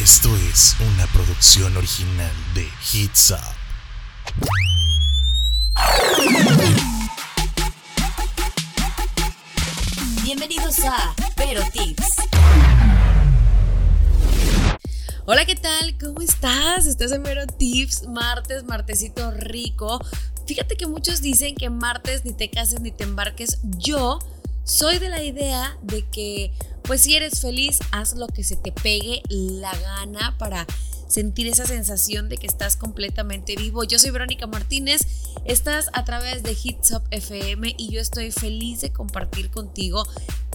Esto es una producción original de Hits Up. Bienvenidos a Pero Tips. Hola, ¿qué tal? ¿Cómo estás? Estás en Vero Tips, martes, martesito rico. Fíjate que muchos dicen que martes ni te cases ni te embarques. Yo soy de la idea de que, pues si eres feliz, haz lo que se te pegue la gana para sentir esa sensación de que estás completamente vivo. Yo soy Verónica Martínez, estás a través de Hits Up FM y yo estoy feliz de compartir contigo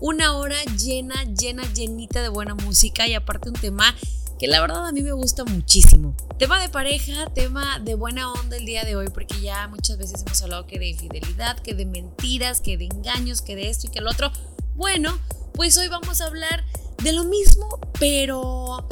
una hora llena, llena, llenita de buena música y aparte un tema que la verdad a mí me gusta muchísimo. Tema de pareja, tema de buena onda el día de hoy, porque ya muchas veces hemos hablado que de infidelidad, que de mentiras, que de engaños, que de esto y que el otro. Bueno, pues hoy vamos a hablar de lo mismo, pero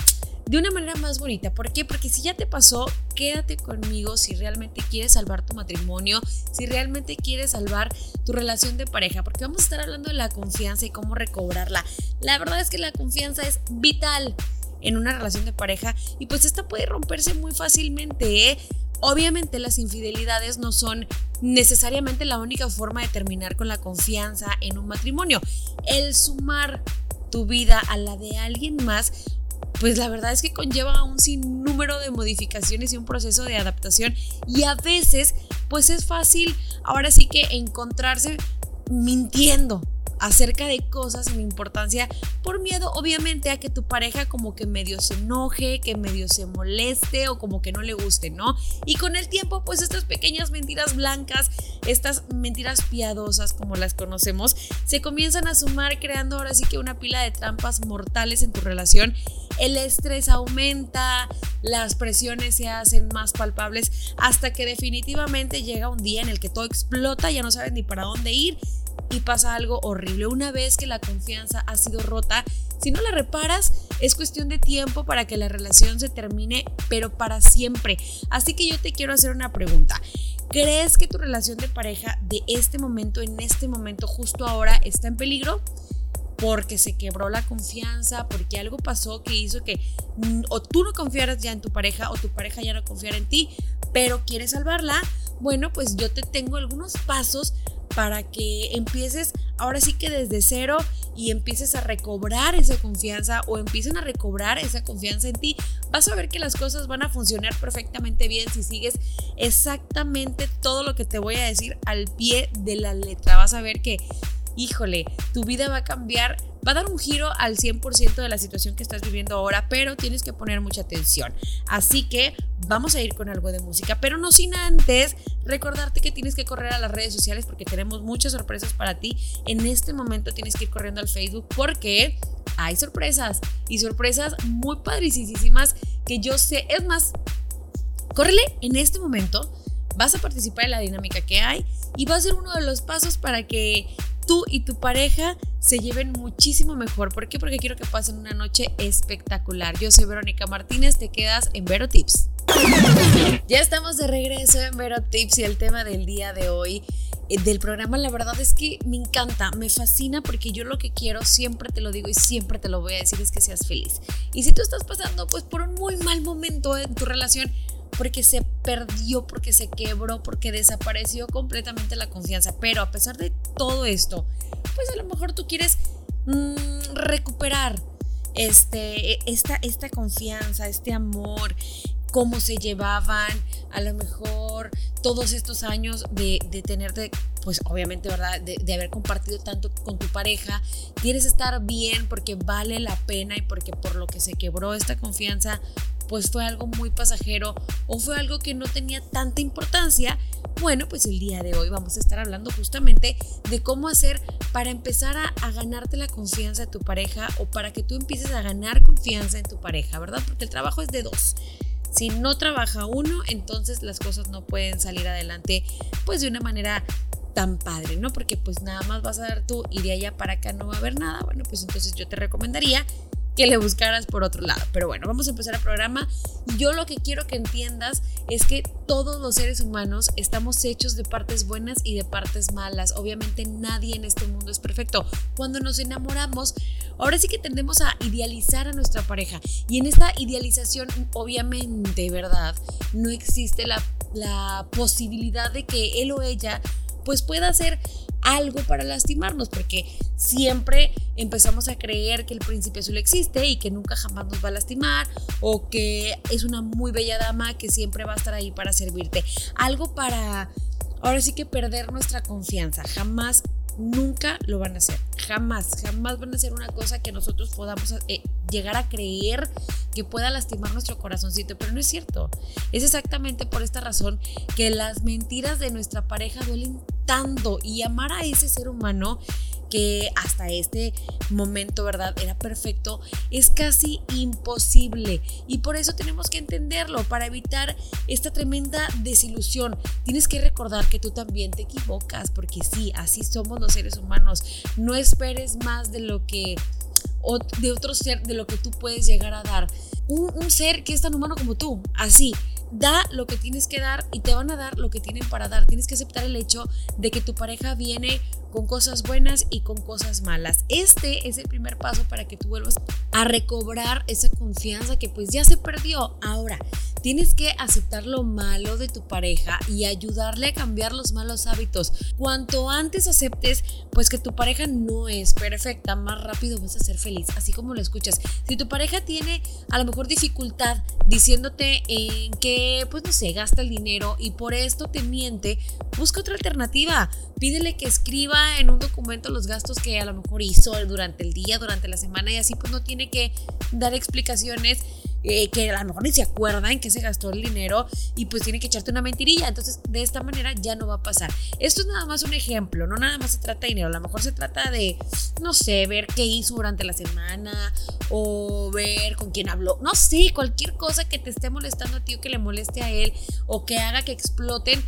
de una manera más bonita. ¿Por qué? Porque si ya te pasó, quédate conmigo si realmente quieres salvar tu matrimonio, si realmente quieres salvar tu relación de pareja, porque vamos a estar hablando de la confianza y cómo recobrarla. La verdad es que la confianza es vital en una relación de pareja y pues esta puede romperse muy fácilmente. ¿eh? Obviamente las infidelidades no son necesariamente la única forma de terminar con la confianza en un matrimonio. El sumar tu vida a la de alguien más pues la verdad es que conlleva un sinnúmero de modificaciones y un proceso de adaptación y a veces pues es fácil ahora sí que encontrarse mintiendo acerca de cosas sin importancia por miedo obviamente a que tu pareja como que medio se enoje, que medio se moleste o como que no le guste, ¿no? Y con el tiempo pues estas pequeñas mentiras blancas, estas mentiras piadosas como las conocemos, se comienzan a sumar creando ahora sí que una pila de trampas mortales en tu relación. El estrés aumenta, las presiones se hacen más palpables hasta que definitivamente llega un día en el que todo explota, ya no sabes ni para dónde ir y pasa algo horrible. Una vez que la confianza ha sido rota, si no la reparas, es cuestión de tiempo para que la relación se termine, pero para siempre. Así que yo te quiero hacer una pregunta. ¿Crees que tu relación de pareja de este momento, en este momento, justo ahora, está en peligro? Porque se quebró la confianza, porque algo pasó que hizo que mm, o tú no confiaras ya en tu pareja o tu pareja ya no confiara en ti, pero quieres salvarla. Bueno, pues yo te tengo algunos pasos para que empieces ahora sí que desde cero y empieces a recobrar esa confianza o empiecen a recobrar esa confianza en ti, vas a ver que las cosas van a funcionar perfectamente bien si sigues exactamente todo lo que te voy a decir al pie de la letra. Vas a ver que, híjole, tu vida va a cambiar va a dar un giro al 100% de la situación que estás viviendo ahora, pero tienes que poner mucha atención. Así que vamos a ir con algo de música, pero no sin antes recordarte que tienes que correr a las redes sociales porque tenemos muchas sorpresas para ti. En este momento tienes que ir corriendo al Facebook porque hay sorpresas y sorpresas muy padricísimas que yo sé. Es más, córrele en este momento. Vas a participar en la dinámica que hay y va a ser uno de los pasos para que y tu pareja se lleven muchísimo mejor. ¿Por qué? Porque quiero que pasen una noche espectacular. Yo soy Verónica Martínez, te quedas en Vero Tips. Ya estamos de regreso en Vero Tips y el tema del día de hoy eh, del programa, la verdad es que me encanta, me fascina porque yo lo que quiero, siempre te lo digo y siempre te lo voy a decir, es que seas feliz. Y si tú estás pasando pues por un muy mal momento en tu relación, porque se perdió, porque se quebró, porque desapareció completamente la confianza. Pero a pesar de todo esto, pues a lo mejor tú quieres mm, recuperar este, esta, esta confianza, este amor, cómo se llevaban, a lo mejor todos estos años de, de tenerte, pues obviamente, ¿verdad? De, haber compartido tanto con tu pareja, quieres estar bien porque vale la pena y porque por lo que se quebró esta confianza, pues fue algo muy pasajero o fue algo que no tenía tanta importancia, bueno, pues el día de hoy vamos a estar hablando justamente de cómo hacer para empezar a, ganarte la confianza de tu pareja o para que tú empieces a ganar confianza en tu pareja, ¿verdad? Porque el trabajo es de dos. Si no trabaja uno, entonces las cosas no pueden salir adelante pues de una manera tan padre, ¿no? Porque pues nada más vas a dar tú y de allá para acá no va a haber nada. Bueno, pues entonces yo te recomendaría que le buscaras por otro lado. Pero bueno, vamos a empezar el programa. Yo lo que quiero que entiendas es que todos los seres humanos estamos hechos de partes buenas y de partes malas. Obviamente nadie en este mundo es perfecto. Cuando nos enamoramos, ahora sí que tendemos a idealizar a nuestra pareja. Y en esta idealización, obviamente, ¿verdad? No existe la, posibilidad de que él o ella pues pueda hacer algo para lastimarnos, porque siempre empezamos a creer que el príncipe azul existe y que nunca jamás nos va a lastimar, o que es una muy bella dama que siempre va a estar ahí para servirte. Algo para, ahora sí que perder nuestra confianza, jamás nunca lo van a hacer. Jamás, jamás van a hacer una cosa que nosotros podamos eh, llegar a creer que pueda lastimar nuestro corazoncito, pero no es cierto. Es exactamente por esta razón que las mentiras de nuestra pareja duelen tanto y amar a ese ser humano que hasta este momento, ¿verdad? Era perfecto, es casi imposible. Y por eso tenemos que entenderlo, para evitar esta tremenda desilusión. Tienes que recordar que tú también te equivocas, porque sí, así somos los seres humanos. No esperes más de lo que de otro ser, de lo que tú puedes llegar a dar. Un, ser que es tan humano como tú, así da lo que tienes que dar y te van a dar lo que tienen para dar. Tienes que aceptar el hecho de que tu pareja viene con cosas buenas y con cosas malas. Este es el primer paso para que tú vuelvas a recobrar esa confianza que pues ya se perdió. Ahora, tienes que aceptar lo malo de tu pareja y ayudarle a cambiar los malos hábitos. Cuanto antes aceptes pues que tu pareja no es perfecta, más rápido vas a ser feliz, así como lo escuchas. Si tu pareja tiene a lo mejor dificultad diciéndote en pues no sé, gasta el dinero y por esto te miente, busca otra alternativa. Pídele que escriba en un documento los gastos que a lo mejor hizo durante el día, durante la semana y así pues no tiene que dar explicaciones eh, que a lo mejor ni se acuerda en qué se gastó el dinero y pues tiene que echarte una mentirilla. Entonces, de esta manera ya no va a pasar. Esto es nada más un ejemplo, no nada más se trata de dinero, a lo mejor se trata de, no sé, ver qué hizo durante la semana o ver con quién habló, no sé, cualquier cosa que te esté molestando a ti o que le moleste a él o que haga que exploten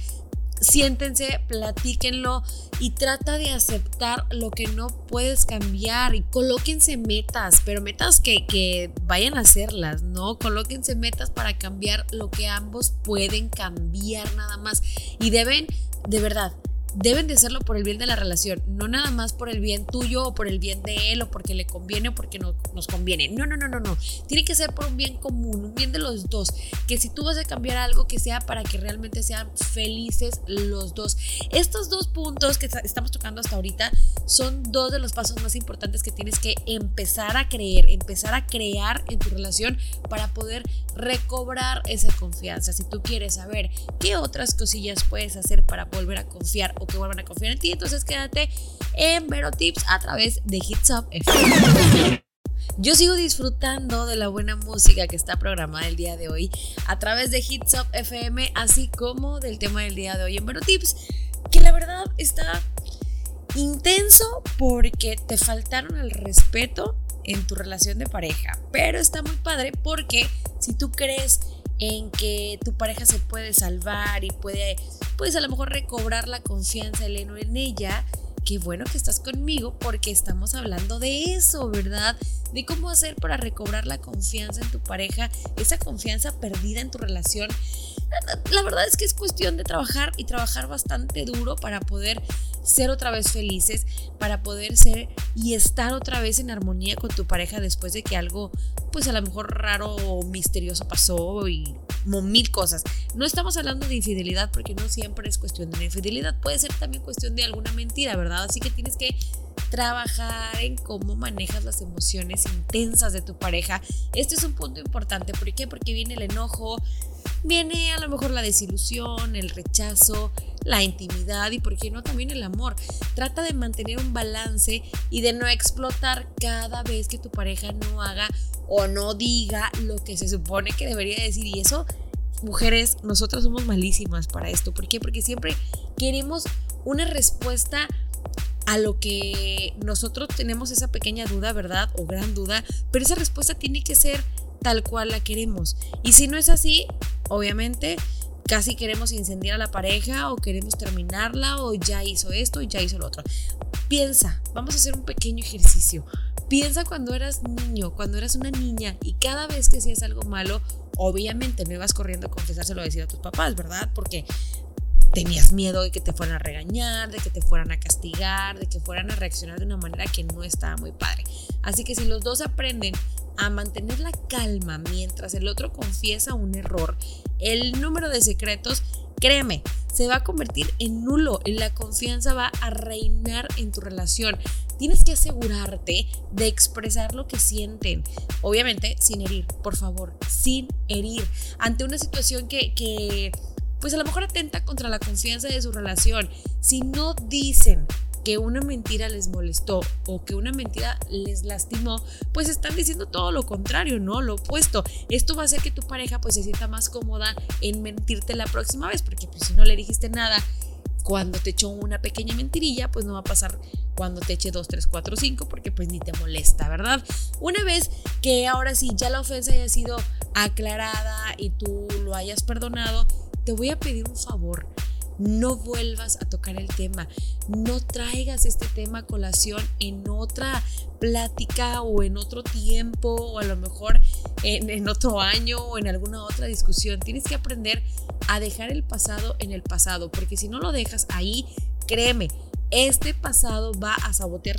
siéntense, platíquenlo y trata de aceptar lo que no puedes cambiar y colóquense metas, pero metas que, que, vayan a hacerlas, ¿no? Colóquense metas para cambiar lo que ambos pueden cambiar nada más y deben, de verdad, deben de hacerlo por el bien de la relación, no nada más por el bien tuyo o por el bien de él o porque le conviene o porque no, nos conviene. No, no, no, no, no. Tiene que ser por un bien común, un bien de los dos. Que si tú vas a cambiar algo que sea para que realmente sean felices los dos. Estos dos puntos que estamos tocando hasta ahorita son dos de los pasos más importantes que tienes que empezar a creer, empezar a crear en tu relación para poder recobrar esa confianza. Si tú quieres saber qué otras cosillas puedes hacer para volver a confiar que vuelvan a confiar en ti. Entonces quédate en Vero Tips a través de Hits Up FM. Yo sigo disfrutando de la buena música que está programada el día de hoy a través de Hits Up FM, así como del tema del día de hoy en Vero Tips, que la verdad está intenso porque te faltaron el respeto en tu relación de pareja, pero está muy padre porque si tú crees en que tu pareja se puede salvar y puede, pues a lo mejor recobrar la confianza en ella, qué bueno que estás conmigo porque estamos hablando de eso, ¿verdad? De cómo hacer para recobrar la confianza en tu pareja, esa confianza perdida en tu relación. La verdad es que es cuestión de trabajar y trabajar bastante duro para poder ser otra vez felices, para poder ser y estar otra vez en armonía con tu pareja después de que algo, pues a lo mejor raro o misterioso pasó y mil cosas. No estamos hablando de infidelidad porque no siempre es cuestión de infidelidad, puede ser también cuestión de alguna mentira, ¿verdad? Así que tienes que trabajar en cómo manejas las emociones intensas de tu pareja. Este es un punto importante. ¿Por qué? Porque viene el enojo, viene a lo mejor la desilusión, el rechazo, la intimidad y, ¿por qué no?, también el amor. Trata de mantener un balance y de no explotar cada vez que tu pareja no haga o no diga lo que se supone que debería decir. Y eso, mujeres, nosotros somos malísimas para esto. ¿Por qué? Porque siempre queremos una respuesta a lo que nosotros tenemos esa pequeña duda, ¿verdad? O gran duda, pero esa respuesta tiene que ser tal cual la queremos. Y si no es así, obviamente casi queremos incendiar a la pareja o queremos terminarla o ya hizo esto y ya hizo lo otro. Piensa, vamos a hacer un pequeño ejercicio. Piensa cuando eras niño, cuando eras una niña y cada vez que hacías algo malo, obviamente no ibas corriendo a confesárselo a decir a tus papás, ¿verdad? Porque tenías miedo de que te fueran a regañar, de que te fueran a castigar, de que fueran a reaccionar de una manera que no estaba muy padre. Así que si los dos aprenden a mantener la calma mientras el otro confiesa un error, el número de secretos, créeme, se va a convertir en nulo. La confianza va a reinar en tu relación. Tienes que asegurarte de expresar lo que sienten. Obviamente, sin herir, por favor, sin herir. Ante una situación que, que pues a lo mejor atenta contra la confianza de su relación. Si no dicen que una mentira les molestó o que una mentira les lastimó, pues están diciendo todo lo contrario, ¿no? Lo opuesto. Esto va a hacer que tu pareja pues se sienta más cómoda en mentirte la próxima vez, porque pues si no le dijiste nada cuando te echó una pequeña mentirilla, pues no va a pasar cuando te eche 2, 3, 4, 5, porque pues ni te molesta, ¿verdad? Una vez que ahora sí ya la ofensa haya sido aclarada y tú lo hayas perdonado, te voy a pedir un favor. No vuelvas a tocar el tema. No traigas este tema a colación en otra plática o en otro tiempo o a lo mejor en, en otro año o en alguna otra discusión. Tienes que aprender a dejar el pasado en el pasado, porque si no lo dejas ahí, créeme, este pasado va a sabotear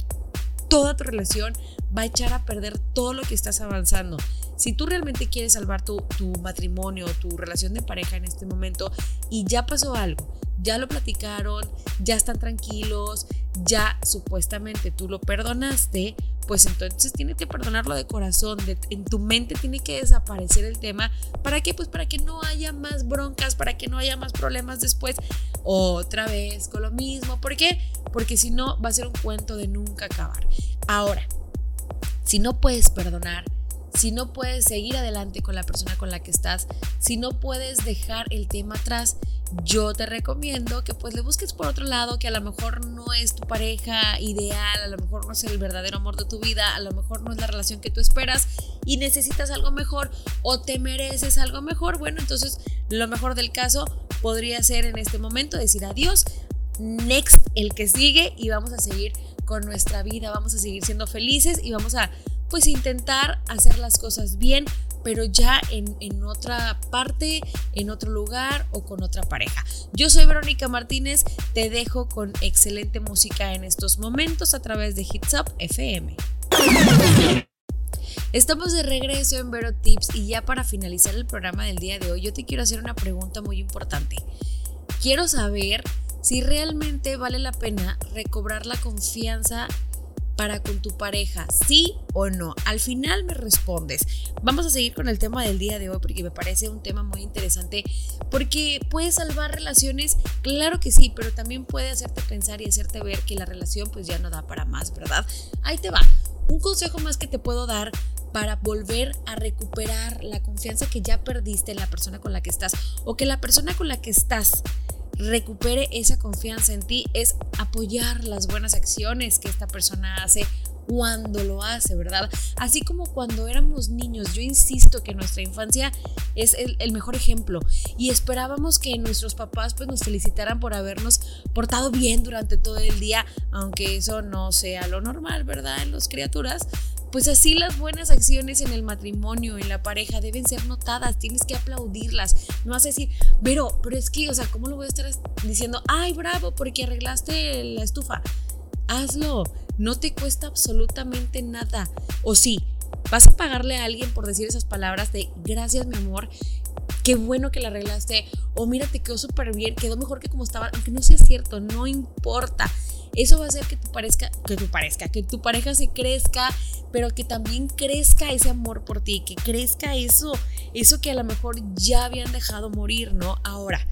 toda tu relación, va a echar a perder todo lo que estás avanzando. Si tú realmente quieres salvar tu, tu matrimonio, tu relación de pareja en este momento y ya pasó algo, ya lo platicaron, ya están tranquilos, ya supuestamente tú lo perdonaste, pues entonces tienes que perdonarlo de corazón, en tu mente tiene que desaparecer el tema. ¿Para qué? Pues para que no haya más broncas, para que no haya más problemas después, otra vez con lo mismo. ¿Por qué? Porque si no va a ser un cuento de nunca acabar. Ahora, si no puedes perdonar, si no puedes seguir adelante con la persona con la que estás, si no puedes dejar el tema atrás, yo te recomiendo que pues le busques por otro lado que a lo mejor no es tu pareja ideal, a lo mejor no es el verdadero amor de tu vida, a lo mejor no es la relación que tú esperas y necesitas algo mejor o te mereces algo mejor, bueno, entonces lo mejor del caso podría ser en este momento decir adiós, next el que sigue y vamos a seguir con nuestra vida, vamos a seguir siendo felices y vamos a pues intentar hacer las cosas bien, pero ya en, en, otra parte, en otro lugar o con otra pareja. Yo soy Verónica Martínez, te dejo con excelente música en estos momentos a través de Hits Up FM. Estamos de regreso en Vero Tips y ya para finalizar el programa del día de hoy yo te quiero hacer una pregunta muy importante. Quiero saber si realmente vale la pena recobrar la confianza para con tu pareja, sí o no. Al final me respondes. Vamos a seguir con el tema del día de hoy porque me parece un tema muy interesante porque puede salvar relaciones, claro que sí, pero también puede hacerte pensar y hacerte ver que la relación pues ya no da para más, ¿verdad? Ahí te va. Un consejo más que te puedo dar para volver a recuperar la confianza que ya perdiste en la persona con la que estás o que la persona con la que estás recupere esa confianza en ti es apoyar las buenas acciones que esta persona hace cuando lo hace, ¿verdad? Así como cuando éramos niños, yo insisto que nuestra infancia es el, mejor ejemplo y esperábamos que nuestros papás pues nos felicitaran por habernos portado bien durante todo el día, aunque eso no sea lo normal, ¿verdad? En las criaturas, pues así las buenas acciones en el matrimonio, en la pareja, deben ser notadas, tienes que aplaudirlas. No vas a decir, pero, pero es que, o sea, ¿cómo lo voy a estar diciendo? Ay, bravo, porque arreglaste la estufa. Hazlo, no te cuesta absolutamente nada. O sí, vas a pagarle a alguien por decir esas palabras de gracias, mi amor, qué bueno que la arreglaste, o mira, te quedó súper bien, quedó mejor que como estaba, aunque no sea cierto, no importa. Eso va a hacer que tu parezca, que tu parezca, que tu pareja se crezca, pero que también crezca ese amor por ti, que crezca eso, eso que a lo mejor ya habían dejado morir, ¿no? Ahora,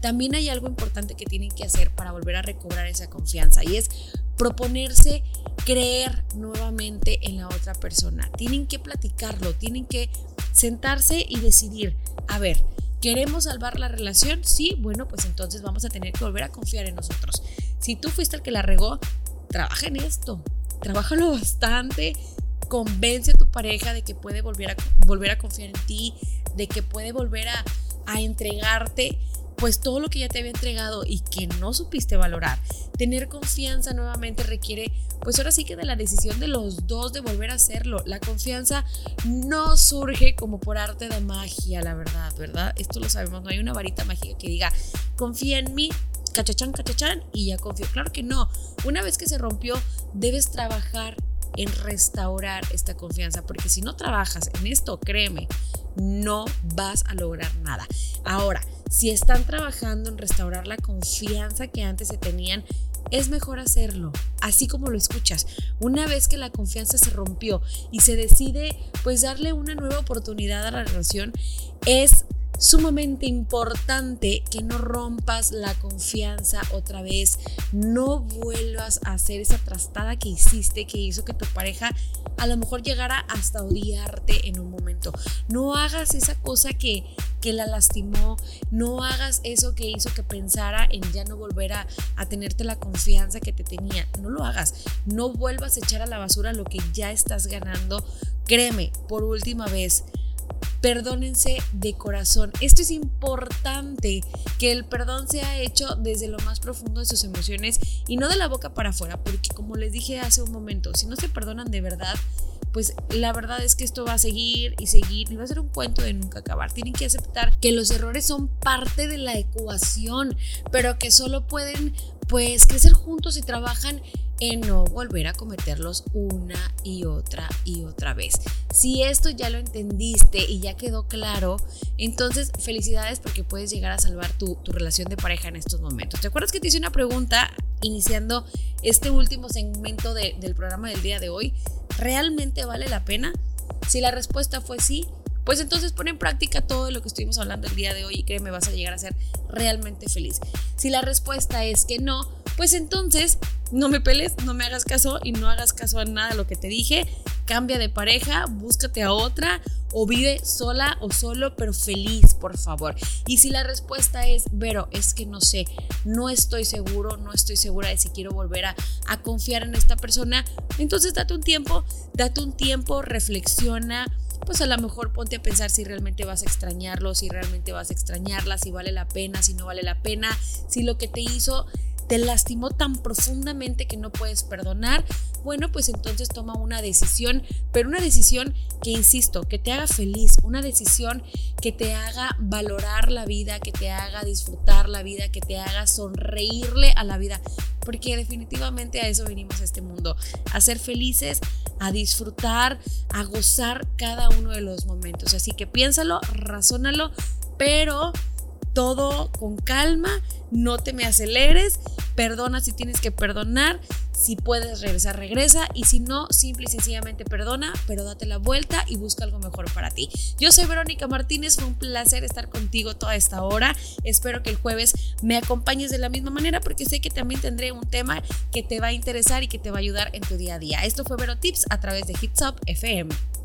también hay algo importante que tienen que hacer para volver a recobrar esa confianza y es proponerse creer nuevamente en la otra persona. Tienen que platicarlo, tienen que sentarse y decidir, a ver, ¿queremos salvar la relación? Sí, bueno, pues entonces vamos a tener que volver a confiar en nosotros. Si tú fuiste el que la regó, trabaja en esto, trabájalo bastante, convence a tu pareja de que puede volver a, volver a confiar en ti, de que puede volver a, a entregarte pues todo lo que ya te había entregado y que no supiste valorar. Tener confianza nuevamente requiere, pues ahora sí que de la decisión de los dos de volver a hacerlo. La confianza no surge como por arte de magia, la verdad, ¿verdad? Esto lo sabemos, no hay una varita mágica que diga, confía en mí, cachachán, cachachán, y ya confío. Claro que no. Una vez que se rompió, debes trabajar en restaurar esta confianza, porque si no trabajas en esto, créeme, no vas a lograr nada. Ahora, si están trabajando en restaurar la confianza que antes se tenían, es mejor hacerlo, así como lo escuchas. Una vez que la confianza se rompió y se decide pues darle una nueva oportunidad a la relación, es sumamente importante que no rompas la confianza otra vez, no vuelvas a hacer esa trastada que hiciste que hizo que tu pareja a lo mejor llegara hasta odiarte en un momento. No hagas esa cosa que, que la lastimó, no hagas eso que hizo que pensara en ya no volver a, a tenerte la confianza que te tenía. No lo hagas, no vuelvas a echar a la basura lo que ya estás ganando. Créeme, por última vez, perdónense de corazón. Esto es importante, que el perdón sea hecho desde lo más profundo de sus emociones y no de la boca para afuera, porque como les dije hace un momento, si no se perdonan de verdad, pues la verdad es que esto va a seguir y seguir y va a ser un cuento de nunca acabar. Tienen que aceptar que los errores son parte de la ecuación, pero que solo pueden pues crecer juntos y trabajan en no volver a cometerlos una y otra y otra vez. Si esto ya lo entendiste y ya quedó claro, entonces felicidades porque puedes llegar a salvar tu, relación de pareja en estos momentos. ¿Te acuerdas que te hice una pregunta iniciando este último segmento del programa del día de hoy? ¿Realmente vale la pena? Si la respuesta fue sí, pues entonces pon en práctica todo lo que estuvimos hablando el día de hoy y créeme, vas a llegar a ser realmente feliz. Si la respuesta es que no, pues entonces no me peles, no me hagas caso y no hagas caso a nada de lo que te dije. Cambia de pareja, búscate a otra o vive sola o solo, pero feliz, por favor. Y si la respuesta es, Vero, es que no sé, no estoy seguro, no estoy segura de si quiero volver a, a confiar en esta persona, entonces date un tiempo, date un tiempo, reflexiona pues a lo mejor ponte a pensar si realmente vas a extrañarlo, si realmente vas a extrañarla, si vale la pena, si no vale la pena, si lo que te hizo te lastimó tan profundamente que no puedes perdonar, bueno, pues entonces toma una decisión, pero una decisión que, insisto, que te haga feliz, una decisión que te haga valorar la vida, que te haga disfrutar la vida, que te haga sonreírle a la vida, porque definitivamente a eso venimos a este mundo, a ser felices, a disfrutar, a gozar cada uno de los momentos. Así que piénsalo, razónalo, pero todo con calma, no te me aceleres, perdona si tienes que perdonar, si puedes regresar, regresa y si no, simple y sencillamente perdona, pero date la vuelta y busca algo mejor para ti. Yo soy Verónica Martínez, fue un placer estar contigo toda esta hora. Espero que el jueves me acompañes de la misma manera porque sé que también tendré un tema que te va a interesar y que te va a ayudar en tu día a día. Esto fue Vero Tips a través de Hits Up FM.